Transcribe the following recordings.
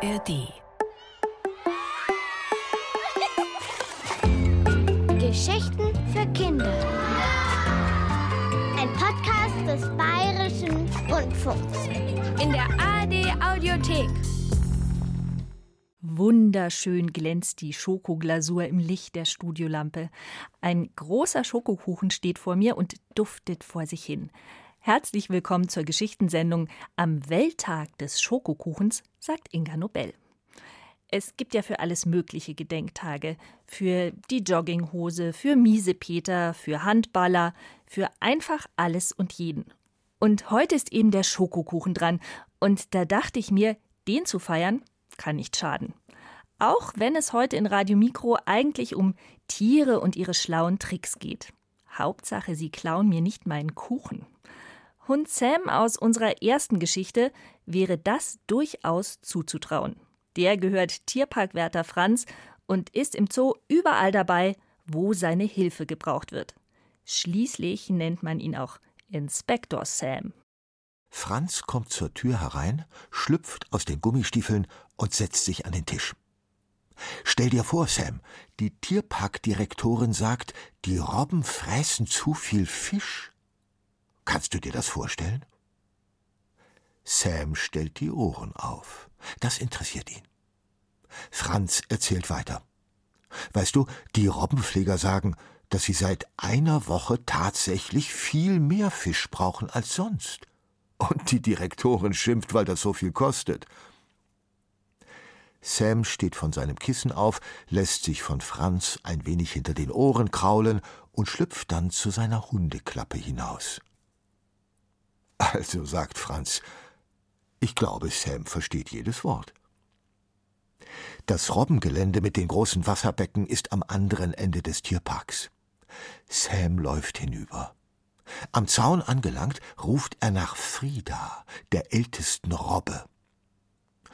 ARD. Geschichten für Kinder. Ein Podcast des Bayerischen Rundfunks. In der ARD Audiothek. Wunderschön glänzt die Schokoglasur im Licht der Studiolampe. Ein großer Schokokuchen steht vor mir und duftet vor sich hin. Herzlich willkommen zur Geschichtensendung am Welttag des Schokokuchens, sagt Inga Nobel. Es gibt ja für alles mögliche Gedenktage. Für die Jogginghose, für Miesepeter, für Handballer, für einfach alles und jeden. Und heute ist eben der Schokokuchen dran. Und da dachte ich mir, den zu feiern, kann nicht schaden. Auch wenn es heute in Radio Mikro eigentlich um Tiere und ihre schlauen Tricks geht. Hauptsache, sie klauen mir nicht meinen Kuchen. Hund Sam aus unserer ersten Geschichte wäre das durchaus zuzutrauen. Der gehört Tierparkwärter Franz und ist im Zoo überall dabei, wo seine Hilfe gebraucht wird. Schließlich nennt man ihn auch Inspektor Sam. Franz kommt zur Tür herein, schlüpft aus den Gummistiefeln und setzt sich an den Tisch. Stell dir vor, Sam, die Tierparkdirektorin sagt, die Robben fressen zu viel Fisch. Kannst du dir das vorstellen? Sam stellt die Ohren auf. Das interessiert ihn. Franz erzählt weiter. Weißt du, die Robbenpfleger sagen, dass sie seit einer Woche tatsächlich viel mehr Fisch brauchen als sonst. Und die Direktorin schimpft, weil das so viel kostet. Sam steht von seinem Kissen auf, lässt sich von Franz ein wenig hinter den Ohren kraulen und schlüpft dann zu seiner Hundeklappe hinaus. Also, sagt Franz, ich glaube, Sam versteht jedes Wort. Das Robbengelände mit den großen Wasserbecken ist am anderen Ende des Tierparks. Sam läuft hinüber. Am Zaun angelangt, ruft er nach Frieda, der ältesten Robbe.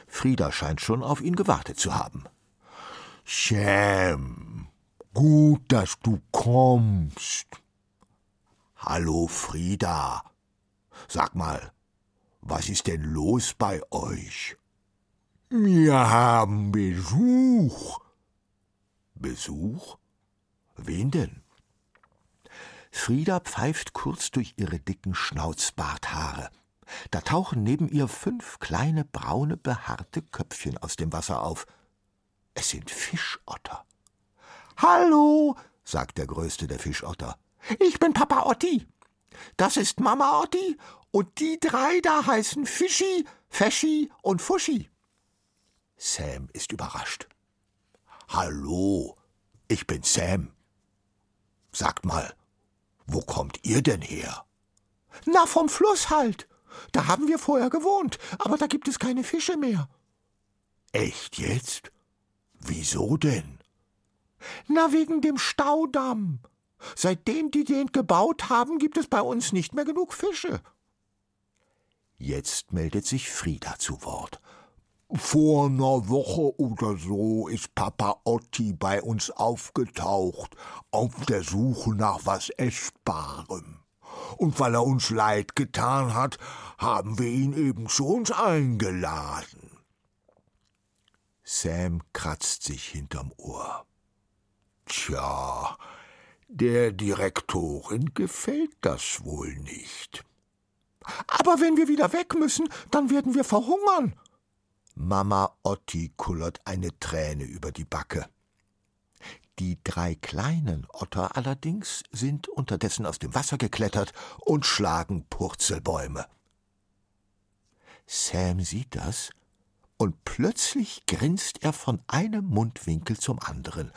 Frieda scheint schon auf ihn gewartet zu haben. Sam, gut, dass du kommst. Hallo, Frieda, Sag mal, was ist denn los bei euch? Wir haben Besuch. Besuch? Wen denn? Frieda pfeift kurz durch ihre dicken Schnauzbarthaare. Da tauchen neben ihr fünf kleine braune behaarte Köpfchen aus dem Wasser auf. Es sind Fischotter. Hallo, sagt der größte der Fischotter. Ich bin Papa Otti. Das ist Mama Otti und die drei da heißen Fischi, Feschi und Fuschi. Sam ist überrascht. Hallo, ich bin Sam. Sagt mal, wo kommt ihr denn her? Na, vom Fluss halt. Da haben wir vorher gewohnt, aber da gibt es keine Fische mehr. Echt jetzt? Wieso denn? Na, wegen dem Staudamm. Seitdem die den gebaut haben, gibt es bei uns nicht mehr genug Fische. Jetzt meldet sich Frieda zu Wort. Vor einer Woche oder so ist Papa Otti bei uns aufgetaucht, auf der Suche nach was Essbarem. Und weil er uns leid getan hat, haben wir ihn eben zu uns eingeladen. Sam kratzt sich hinterm Ohr. Tja, der Direktorin gefällt das wohl nicht. Aber wenn wir wieder weg müssen, dann werden wir verhungern. Mama Otti kullert eine Träne über die Backe. Die drei kleinen Otter allerdings sind unterdessen aus dem Wasser geklettert und schlagen Purzelbäume. Sam sieht das, und plötzlich grinst er von einem Mundwinkel zum anderen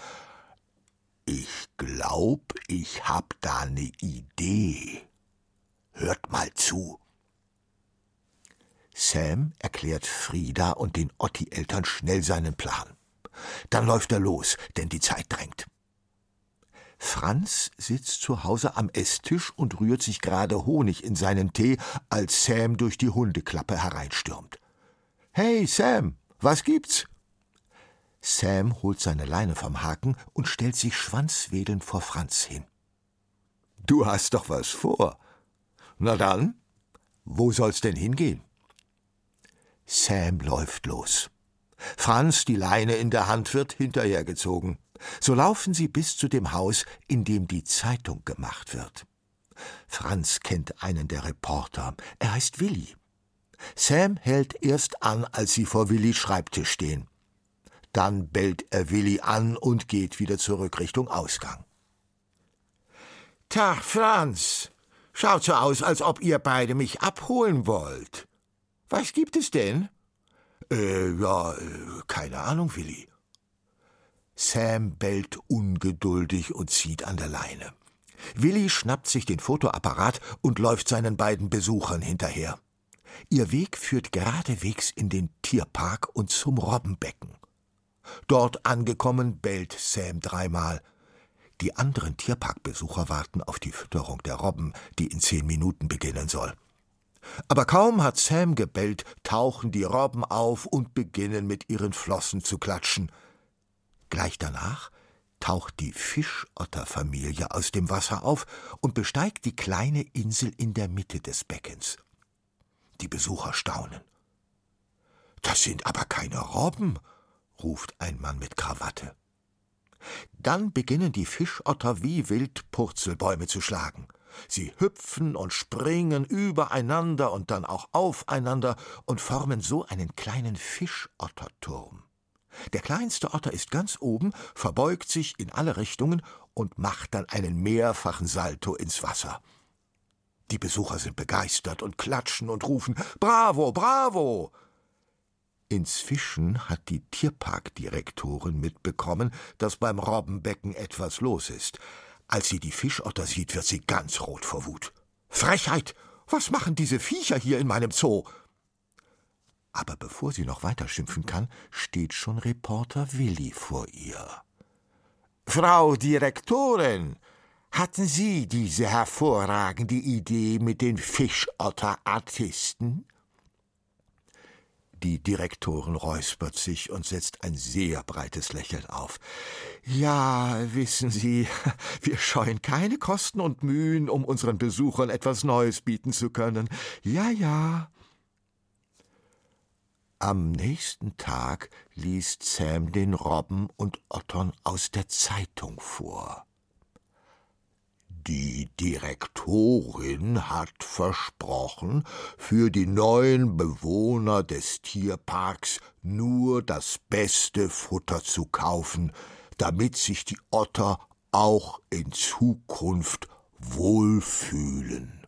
ich glaub, ich hab da ne Idee. Hört mal zu. Sam erklärt Frieda und den Otti-Eltern schnell seinen Plan. Dann läuft er los, denn die Zeit drängt. Franz sitzt zu Hause am Esstisch und rührt sich gerade Honig in seinen Tee, als Sam durch die Hundeklappe hereinstürmt. Hey, Sam, was gibt's? Sam holt seine Leine vom Haken und stellt sich schwanzwedelnd vor Franz hin. Du hast doch was vor. Na dann, wo soll's denn hingehen? Sam läuft los. Franz, die Leine in der Hand, wird hinterhergezogen. So laufen sie bis zu dem Haus, in dem die Zeitung gemacht wird. Franz kennt einen der Reporter. Er heißt Willi. Sam hält erst an, als sie vor Willis Schreibtisch stehen. Dann bellt er Willi an und geht wieder zurück Richtung Ausgang. Tag, Franz. Schaut so aus, als ob ihr beide mich abholen wollt. Was gibt es denn? Äh, ja, äh, keine Ahnung, Willi. Sam bellt ungeduldig und zieht an der Leine. Willi schnappt sich den Fotoapparat und läuft seinen beiden Besuchern hinterher. Ihr Weg führt geradewegs in den Tierpark und zum Robbenbecken. Dort angekommen, bellt Sam dreimal. Die anderen Tierparkbesucher warten auf die Fütterung der Robben, die in zehn Minuten beginnen soll. Aber kaum hat Sam gebellt, tauchen die Robben auf und beginnen mit ihren Flossen zu klatschen. Gleich danach taucht die Fischotterfamilie aus dem Wasser auf und besteigt die kleine Insel in der Mitte des Beckens. Die Besucher staunen. Das sind aber keine Robben, ruft ein Mann mit Krawatte. Dann beginnen die Fischotter wie wild Purzelbäume zu schlagen. Sie hüpfen und springen übereinander und dann auch aufeinander und formen so einen kleinen Fischotterturm. Der kleinste Otter ist ganz oben, verbeugt sich in alle Richtungen und macht dann einen mehrfachen Salto ins Wasser. Die Besucher sind begeistert und klatschen und rufen Bravo, bravo. Inzwischen hat die Tierparkdirektorin mitbekommen, dass beim Robbenbecken etwas los ist. Als sie die Fischotter sieht, wird sie ganz rot vor Wut. Frechheit! Was machen diese Viecher hier in meinem Zoo? Aber bevor sie noch weiter schimpfen kann, steht schon Reporter Willi vor ihr. Frau Direktorin, hatten Sie diese hervorragende Idee mit den Fischotterartisten? Die Direktorin räuspert sich und setzt ein sehr breites Lächeln auf. Ja, wissen Sie, wir scheuen keine Kosten und Mühen, um unseren Besuchern etwas Neues bieten zu können. Ja, ja. Am nächsten Tag liest Sam den Robben und Ottern aus der Zeitung vor. Die Direktorin hat versprochen, für die neuen Bewohner des Tierparks nur das beste Futter zu kaufen, damit sich die Otter auch in Zukunft wohlfühlen.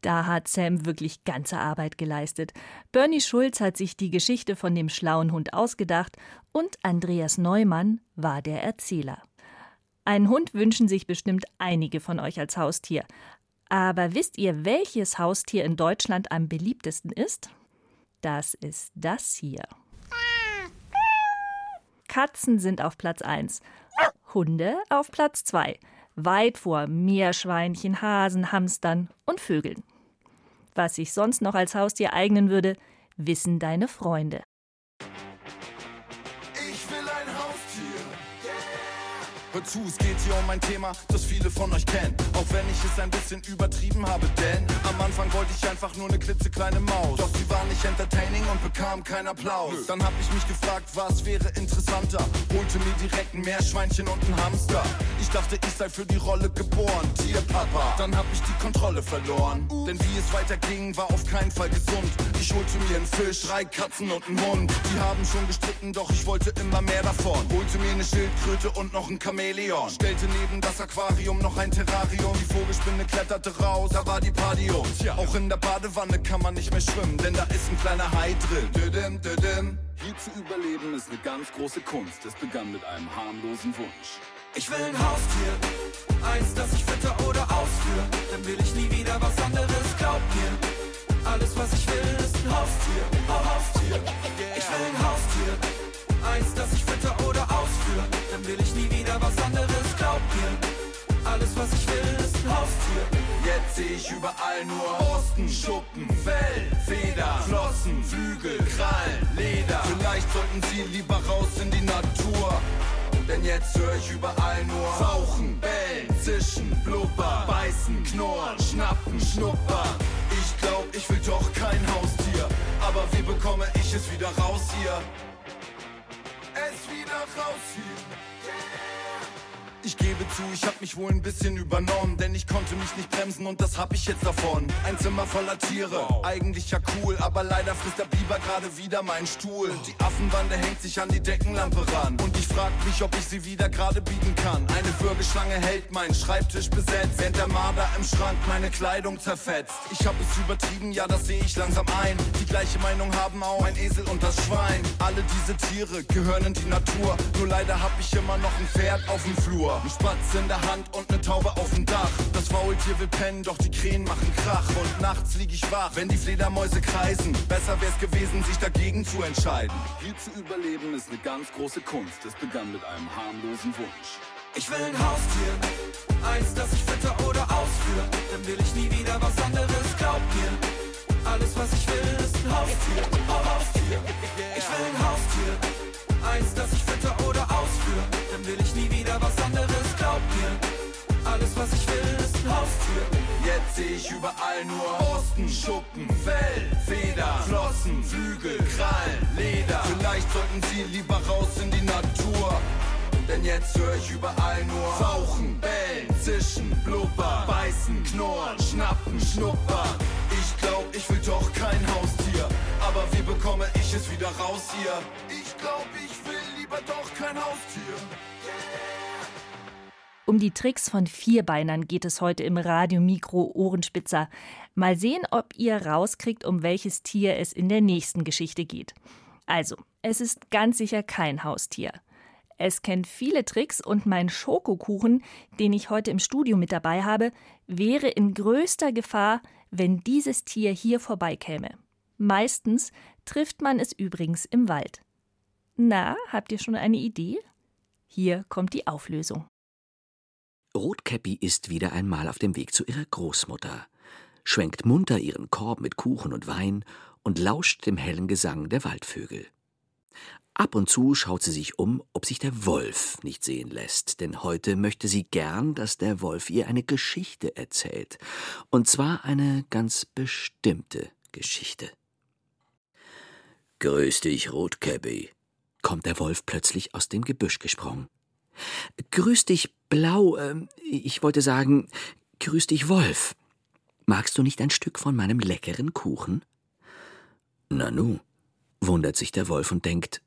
Da hat Sam wirklich ganze Arbeit geleistet. Bernie Schulz hat sich die Geschichte von dem schlauen Hund ausgedacht und Andreas Neumann war der Erzähler. Einen Hund wünschen sich bestimmt einige von euch als Haustier. Aber wisst ihr, welches Haustier in Deutschland am beliebtesten ist? Das ist das hier. Katzen sind auf Platz 1, Hunde auf Platz 2, weit vor Meerschweinchen, Hasen, Hamstern und Vögeln. Was sich sonst noch als Haustier eignen würde, wissen deine Freunde. Hört zu, es geht hier um ein Thema, das viele von euch kennen. Auch wenn ich es ein bisschen übertrieben habe, denn am Anfang wollte ich einfach nur eine klitzekleine Maus. Doch sie war nicht entertaining und bekam keinen Applaus. Nö. Dann hab ich mich gefragt, was wäre interessanter? Holte mir direkt ein Meerschweinchen und ein Hamster. Ich dachte, ich sei für die Rolle geboren, Tierpapa. Dann hab ich die Kontrolle verloren. Uh. Denn wie es weiterging, war auf keinen Fall gesund. Ich holte mir einen Fisch, drei Katzen und einen Hund. Die haben schon gestritten, doch ich wollte immer mehr davon. Holte mir eine Schildkröte und noch ein Kamel. Chamäleon. Stellte neben das Aquarium noch ein Terrarium. Die Vogelspinne kletterte raus, da war die Party um. Auch in der Badewanne kann man nicht mehr schwimmen, denn da ist ein kleiner Hai drin. Düdim, düdim. Hier zu überleben ist eine ganz große Kunst. Es begann mit einem harmlosen Wunsch. Ich will ein Haustier, eins, das ich fütter oder ausführe. Dann will ich nie wieder was anderes, glaub mir. Alles, was ich will, ist ein Haustier, Haustier. Ich will ein Haustier, eins, das ich was ich will, ist ein Haustier. Jetzt seh ich überall nur Borsten, Schuppen, Fell, Feder, Flossen, Flügel, Krallen, Leder. Vielleicht sollten sie lieber raus in die Natur. Denn jetzt höre ich überall nur Fauchen, Bellen, Zischen, Blubbern, Beißen, Knurren, Schnappen, Schnuppern. Ich glaub, ich will doch kein Haustier. Aber wie bekomme ich es wieder raus hier? einfach raus hier. Ich gebe zu, ich hab mich wohl ein bisschen übernommen, denn ich konnte mich nicht bremsen und das hab ich jetzt davon. Ein Zimmer voller Tiere, eigentlich ja cool, aber leider frisst der Biber gerade wieder meinen Stuhl. Die Affenbande hängt sich an die Deckenlampe ran und ich frag mich, ob ich sie wieder gerade biegen kann. Eine Würgeschlange hält meinen Schreibtisch besetzt, während der Marder im Schrank meine Kleidung zerfetzt. Ich hab es übertrieben, ja, das sehe ich langsam ein. Die gleiche Meinung haben auch ein Esel und das Schwein. Alle diese Tiere gehören in die Natur, nur leider hab ich immer noch ein Pferd auf dem Flur. Ein Spatz in der Hand und ne Taube auf dem Dach. Das Faultier will pennen, doch die Krähen machen Krach. Und nachts lieg ich wach, wenn die Fledermäuse kreisen. Besser wär's gewesen, sich dagegen zu entscheiden. Hier zu überleben ist eine ganz große Kunst. Es begann mit einem harmlosen Wunsch. Ich will ein Haustier, eins, das ich fütter oder ausführe. Dann will ich nie wieder was anderes, glaub mir. Alles, was ich will, ist ein Haustier, Haustier. Ich will ein Haustier, eins, das ich fütter oder ausführe. Dann will ich nie seh ich überall nur Borsten, Schuppen, Fell, Feder, Flossen, Flügel, Krallen, Leder. Vielleicht sollten sie lieber raus in die Natur. Denn jetzt höre ich überall nur Fauchen, Bellen, Zischen, Blubbern, Beißen, Knurren, Schnappen, Schnuppern. Ich glaub, ich will doch kein Haustier. Aber wie bekomme ich es wieder raus hier? Ich glaub, ich will lieber doch kein Haustier. Um die Tricks von Vierbeinern geht es heute im Radio Mikro Ohrenspitzer. Mal sehen, ob ihr rauskriegt, um welches Tier es in der nächsten Geschichte geht. Also, es ist ganz sicher kein Haustier. Es kennt viele Tricks und mein Schokokuchen, den ich heute im Studio mit dabei habe, wäre in größter Gefahr, wenn dieses Tier hier vorbeikäme. Meistens trifft man es übrigens im Wald. Na, habt ihr schon eine Idee? Hier kommt die Auflösung. Rotkäppi ist wieder einmal auf dem Weg zu ihrer Großmutter, schwenkt munter ihren Korb mit Kuchen und Wein und lauscht dem hellen Gesang der Waldvögel. Ab und zu schaut sie sich um, ob sich der Wolf nicht sehen lässt, denn heute möchte sie gern, dass der Wolf ihr eine Geschichte erzählt, und zwar eine ganz bestimmte Geschichte. Grüß dich, Rotkäppi, kommt der Wolf plötzlich aus dem Gebüsch gesprungen. Grüß dich, Blau, äh, ich wollte sagen, grüß dich, Wolf. Magst du nicht ein Stück von meinem leckeren Kuchen? Nanu, wundert sich der Wolf und denkt,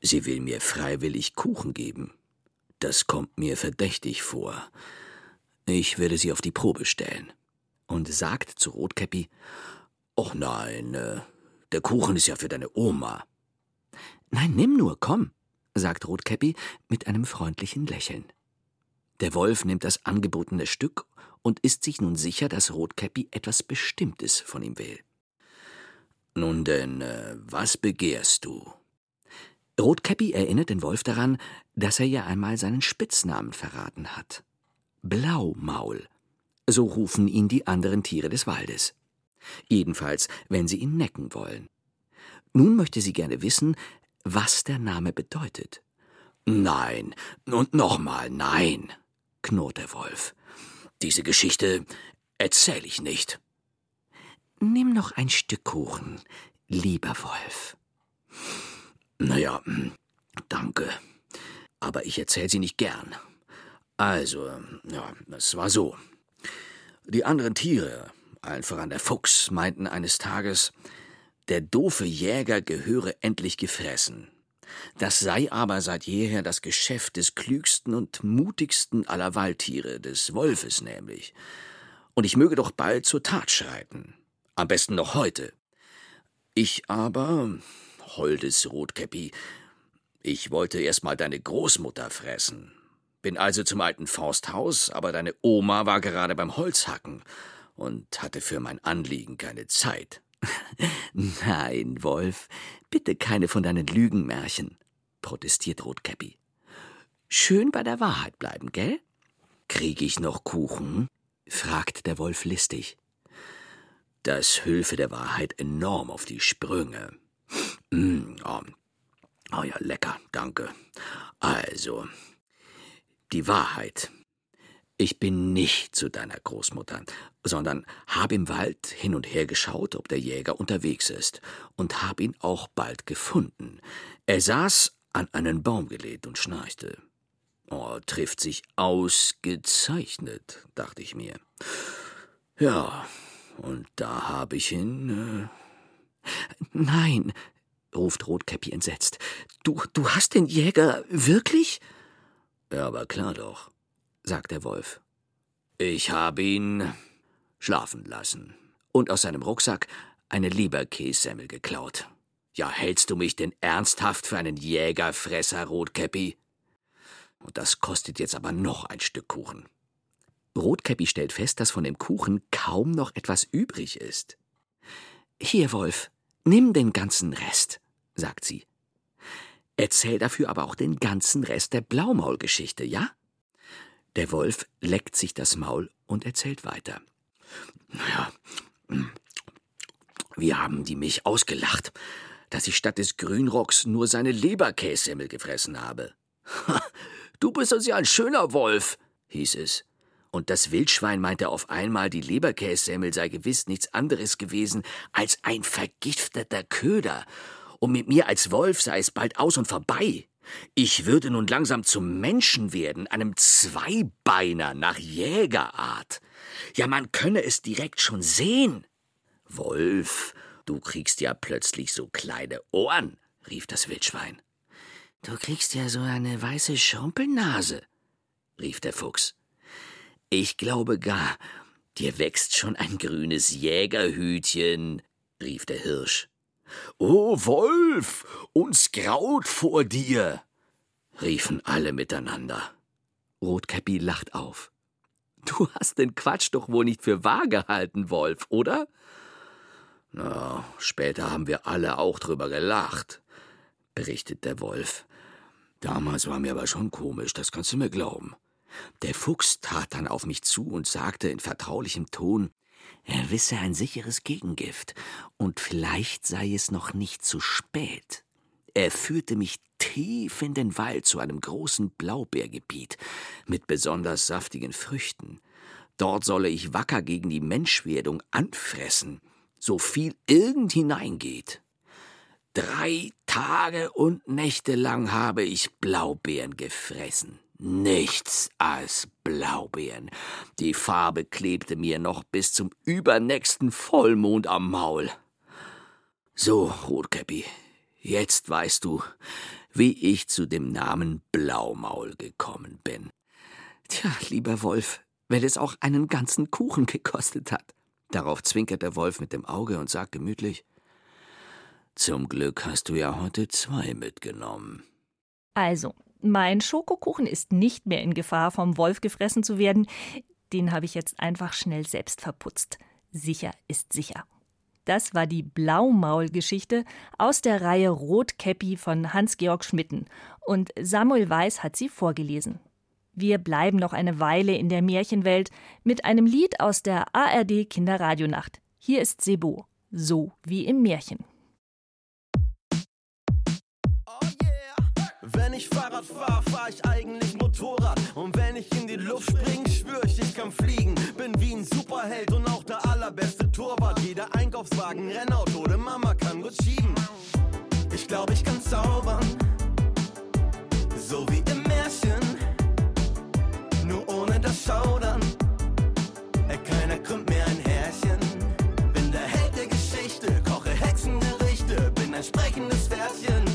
sie will mir freiwillig Kuchen geben. Das kommt mir verdächtig vor. Ich werde sie auf die Probe stellen. Und sagt zu Rotkäppi, Och nein, äh, der Kuchen ist ja für deine Oma. Nein, nimm nur, komm, sagt Rotkäppi mit einem freundlichen Lächeln. Der Wolf nimmt das angebotene Stück und ist sich nun sicher, dass Rotkäppi etwas Bestimmtes von ihm will. Nun denn, äh, was begehrst du? Rotkäppi erinnert den Wolf daran, dass er ja einmal seinen Spitznamen verraten hat. Blaumaul. So rufen ihn die anderen Tiere des Waldes. Jedenfalls, wenn sie ihn necken wollen. Nun möchte sie gerne wissen, was der Name bedeutet. Nein, und nochmal nein, knurrt der Wolf. Diese Geschichte erzähl ich nicht. Nimm noch ein Stück Kuchen, lieber Wolf. Naja, danke. Aber ich erzähl sie nicht gern. Also, ja, es war so. Die anderen Tiere, allen voran der Fuchs, meinten eines Tages, der doofe Jäger gehöre endlich gefressen. Das sei aber seit jeher das Geschäft des klügsten und mutigsten aller Waldtiere, des Wolfes nämlich. Und ich möge doch bald zur Tat schreiten. Am besten noch heute. Ich aber, holdes Rotkäppi, ich wollte erst mal deine Großmutter fressen. Bin also zum alten Forsthaus, aber deine Oma war gerade beim Holzhacken und hatte für mein Anliegen keine Zeit. Nein, Wolf, bitte keine von deinen Lügenmärchen, protestiert Rotkäppi. Schön bei der Wahrheit bleiben, gell? Krieg ich noch Kuchen? fragt der Wolf listig. Das hülfe der Wahrheit enorm auf die Sprünge. Mm, oh. oh ja, lecker, danke. Also, die Wahrheit. Ich bin nicht zu deiner Großmutter, sondern habe im Wald hin und her geschaut, ob der Jäger unterwegs ist, und habe ihn auch bald gefunden. Er saß an einen Baum gelehnt und schnarchte. Oh, trifft sich ausgezeichnet, dachte ich mir. Ja, und da habe ich ihn. Äh Nein, ruft Rotkäppi entsetzt. Du, du hast den Jäger wirklich? Ja, aber klar doch, sagt der Wolf. Ich habe ihn schlafen lassen und aus seinem Rucksack eine Leberkässemmel geklaut. Ja, hältst du mich denn ernsthaft für einen Jägerfresser, Rotkäppi? Und das kostet jetzt aber noch ein Stück Kuchen. Rotkäppi stellt fest, dass von dem Kuchen kaum noch etwas übrig ist. Hier, Wolf, nimm den ganzen Rest, sagt sie. Erzähl dafür aber auch den ganzen Rest der Blaumaulgeschichte, ja? Der Wolf leckt sich das Maul und erzählt weiter. Naja, wir haben die mich ausgelacht, dass ich statt des Grünrocks nur seine Leberkässemmel gefressen habe. Du bist uns ja ein schöner Wolf, hieß es. Und das Wildschwein meinte auf einmal, die Leberkässemmel sei gewiss nichts anderes gewesen als ein vergifteter Köder. Und mit mir als Wolf sei es bald aus und vorbei. Ich würde nun langsam zum Menschen werden, einem Zweibeiner nach Jägerart. Ja, man könne es direkt schon sehen. Wolf, du kriegst ja plötzlich so kleine Ohren, rief das Wildschwein. Du kriegst ja so eine weiße Schrumpelnase, rief der Fuchs. Ich glaube gar, dir wächst schon ein grünes Jägerhütchen, rief der Hirsch. O Wolf, uns graut vor dir, riefen alle miteinander. Rotkäppi lacht auf. Du hast den Quatsch doch wohl nicht für wahr gehalten, Wolf, oder? Na, später haben wir alle auch drüber gelacht, berichtet der Wolf. Damals war mir aber schon komisch, das kannst du mir glauben. Der Fuchs trat dann auf mich zu und sagte in vertraulichem Ton, er wisse ein sicheres Gegengift, und vielleicht sei es noch nicht zu spät. Er führte mich tief in den Wald zu einem großen Blaubeergebiet mit besonders saftigen Früchten. Dort solle ich wacker gegen die Menschwerdung anfressen, so viel irgend hineingeht. Drei Tage und Nächte lang habe ich Blaubeeren gefressen. Nichts als Blaubeeren. Die Farbe klebte mir noch bis zum übernächsten Vollmond am Maul. So, Rotkäppi, jetzt weißt du, wie ich zu dem Namen Blaumaul gekommen bin. Tja, lieber Wolf, wenn es auch einen ganzen Kuchen gekostet hat. Darauf zwinkert der Wolf mit dem Auge und sagt gemütlich Zum Glück hast du ja heute zwei mitgenommen. Also, mein Schokokuchen ist nicht mehr in Gefahr, vom Wolf gefressen zu werden. Den habe ich jetzt einfach schnell selbst verputzt. Sicher ist sicher. Das war die Blaumaul-Geschichte aus der Reihe Rotkäppi von Hans-Georg Schmitten. Und Samuel Weiß hat sie vorgelesen. Wir bleiben noch eine Weile in der Märchenwelt mit einem Lied aus der ARD Kinderradionacht. Hier ist Sebo, so wie im Märchen. Ich Fahrrad fahre, fahr ich eigentlich Motorrad. Und wenn ich in die Luft spring, schwör ich, ich kann fliegen. Bin wie ein Superheld und auch der allerbeste Torwart. Jeder Einkaufswagen, Rennauto, oder Mama kann gut schieben. Ich glaube, ich kann zaubern. So wie im Märchen. Nur ohne das Schaudern. Keiner krümmt mir ein Härchen. Bin der Held der Geschichte, koche Hexengerichte. Bin ein sprechendes Pferdchen.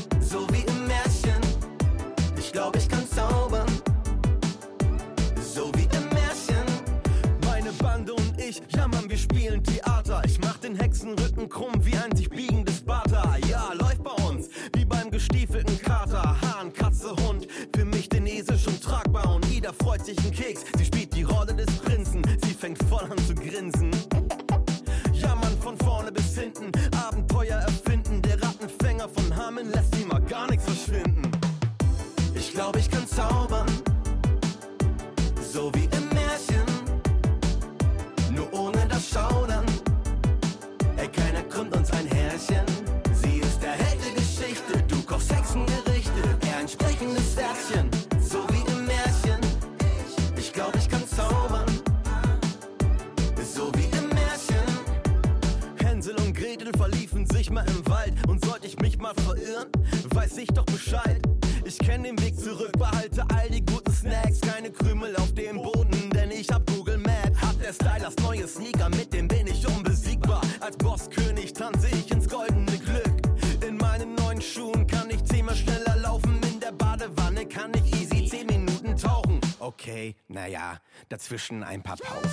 Ich doch Bescheid. Ich kenn den Weg zurück, behalte all die guten Snacks. Keine Krümel auf dem Boden, denn ich hab Google Maps. Hat der Style das neue Sneaker, mit dem bin ich unbesiegbar. Als Bosskönig tanze ich ins goldene Glück. In meinen neuen Schuhen kann ich zehnmal schneller laufen. In der Badewanne kann ich easy zehn Minuten tauchen. Okay, naja, dazwischen ein paar Pausen.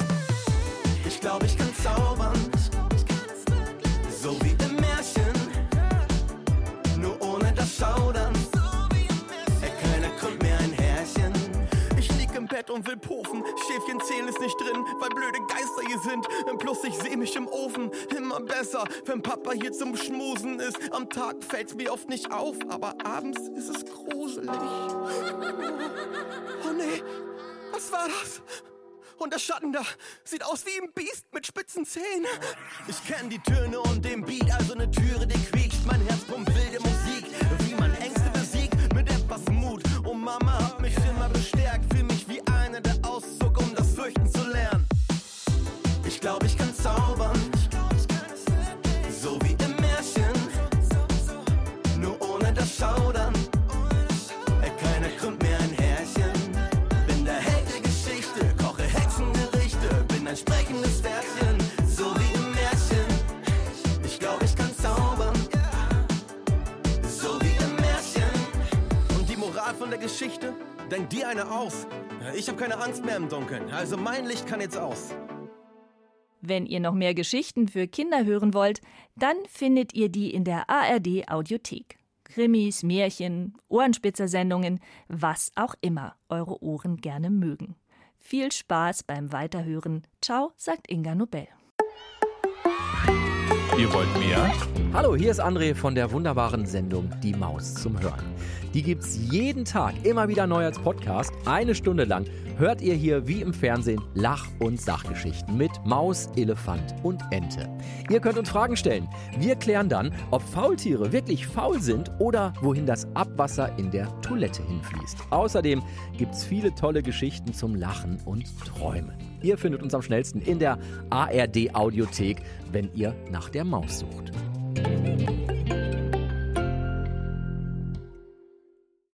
Und will pufen. Schäfchen zählen ist nicht drin, weil blöde Geister hier sind. Plus ich seh mich im Ofen. Immer besser, wenn Papa hier zum Schmusen ist. Am Tag fällt's mir oft nicht auf, aber abends ist es gruselig. Oh nee, was war das? Und der Schatten da sieht aus wie ein Biest mit spitzen Zähnen. Ich kenn die Töne und den Beat, also ne Türe, die quietscht. Mein Herz pumpt wilde Geschichte? Denk dir eine aus. Ich hab keine Angst mehr im Dunkeln, also mein Licht kann jetzt aus. Wenn ihr noch mehr Geschichten für Kinder hören wollt, dann findet ihr die in der ARD Audiothek. Krimis, Märchen, Ohrenspitzer-Sendungen, was auch immer eure Ohren gerne mögen. Viel Spaß beim Weiterhören. Ciao, sagt Inga Nobel. Ihr wollt mehr? Hallo, hier ist André von der wunderbaren Sendung Die Maus zum Hören. Die gibt's jeden Tag immer wieder neu als Podcast. Eine Stunde lang hört ihr hier wie im Fernsehen Lach- und Sachgeschichten mit Maus, Elefant und Ente. Ihr könnt uns Fragen stellen. Wir klären dann, ob Faultiere wirklich faul sind oder wohin das Abwasser in der Toilette hinfließt. Außerdem gibt's viele tolle Geschichten zum Lachen und Träumen. Ihr findet uns am schnellsten in der ARD Audiothek, wenn ihr nach der Maus sucht.